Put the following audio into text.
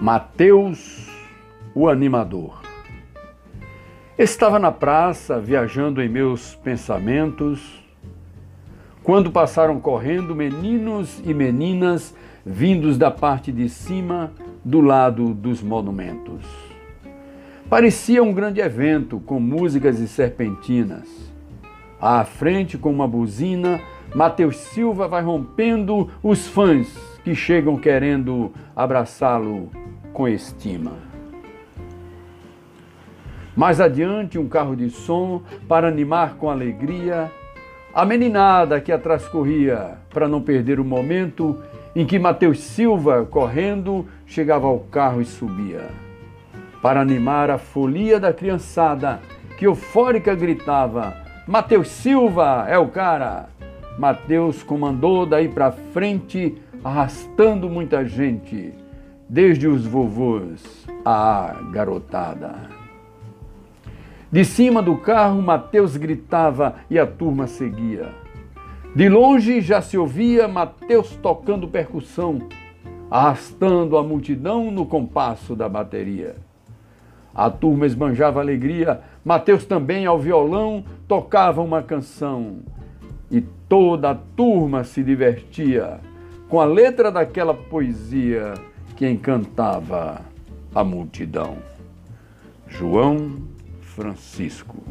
Mateus, o animador. Estava na praça, viajando em meus pensamentos, quando passaram correndo meninos e meninas vindos da parte de cima, do lado dos monumentos. Parecia um grande evento com músicas e serpentinas. À frente, com uma buzina, Mateus Silva vai rompendo os fãs que chegam querendo abraçá-lo com estima. Mais adiante, um carro de som para animar com alegria a meninada que atrás corria para não perder o momento em que Mateus Silva, correndo, chegava ao carro e subia. Para animar a folia da criançada que eufórica gritava: Mateus Silva é o cara! Mateus comandou daí para frente, arrastando muita gente desde os vovôs à garotada. De cima do carro, Mateus gritava e a turma seguia. De longe já se ouvia Mateus tocando percussão, arrastando a multidão no compasso da bateria. A turma esbanjava alegria, Mateus também ao violão tocava uma canção. E toda a turma se divertia com a letra daquela poesia que encantava a multidão. João Francisco.